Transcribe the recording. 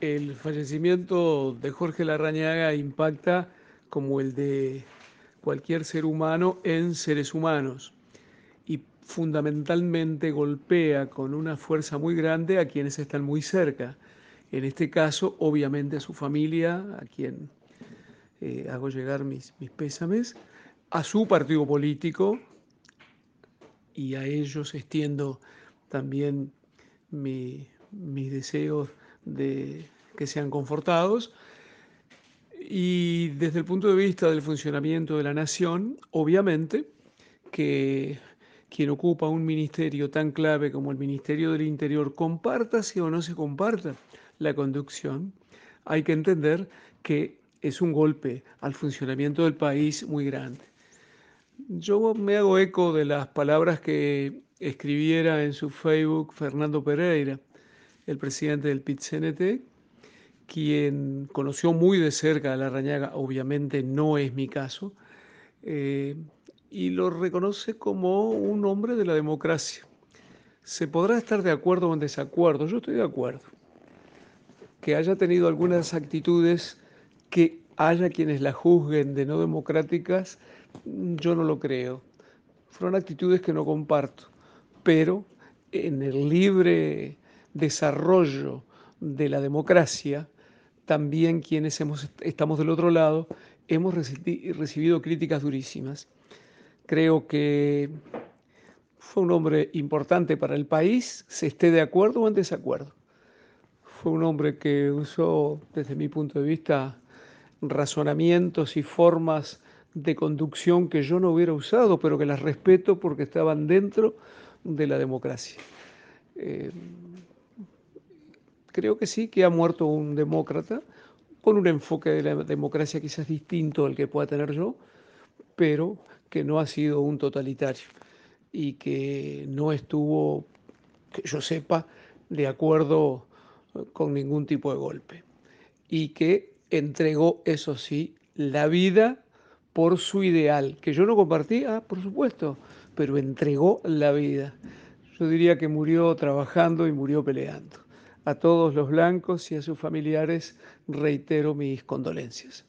el fallecimiento de Jorge Larrañaga impacta como el de cualquier ser humano en seres humanos y fundamentalmente golpea con una fuerza muy grande a quienes están muy cerca. En este caso, obviamente a su familia, a quien eh, hago llegar mis, mis pésames, a su partido político y a ellos extiendo también mis deseos de que sean confortados. Y desde el punto de vista del funcionamiento de la nación, obviamente que quien ocupa un ministerio tan clave como el Ministerio del Interior, comparta si o no se comparta la conducción, hay que entender que es un golpe al funcionamiento del país muy grande. Yo me hago eco de las palabras que escribiera en su Facebook Fernando Pereira, el presidente del PIT-CNT, quien conoció muy de cerca a la Rañaga, obviamente no es mi caso, eh, y lo reconoce como un hombre de la democracia. Se podrá estar de acuerdo o en desacuerdo, yo estoy de acuerdo. Que haya tenido algunas actitudes que haya quienes la juzguen de no democráticas, yo no lo creo. Fueron actitudes que no comparto, pero en el libre desarrollo de la democracia, también quienes hemos, estamos del otro lado hemos recibido críticas durísimas. Creo que fue un hombre importante para el país, se esté de acuerdo o en desacuerdo. Fue un hombre que usó, desde mi punto de vista, razonamientos y formas de conducción que yo no hubiera usado, pero que las respeto porque estaban dentro de la democracia. Eh, creo que sí, que ha muerto un demócrata con un enfoque de la democracia quizás distinto al que pueda tener yo, pero que no ha sido un totalitario y que no estuvo, que yo sepa, de acuerdo con ningún tipo de golpe y que entregó, eso sí, la vida por su ideal, que yo no compartía, por supuesto, pero entregó la vida. Yo diría que murió trabajando y murió peleando. A todos los blancos y a sus familiares reitero mis condolencias.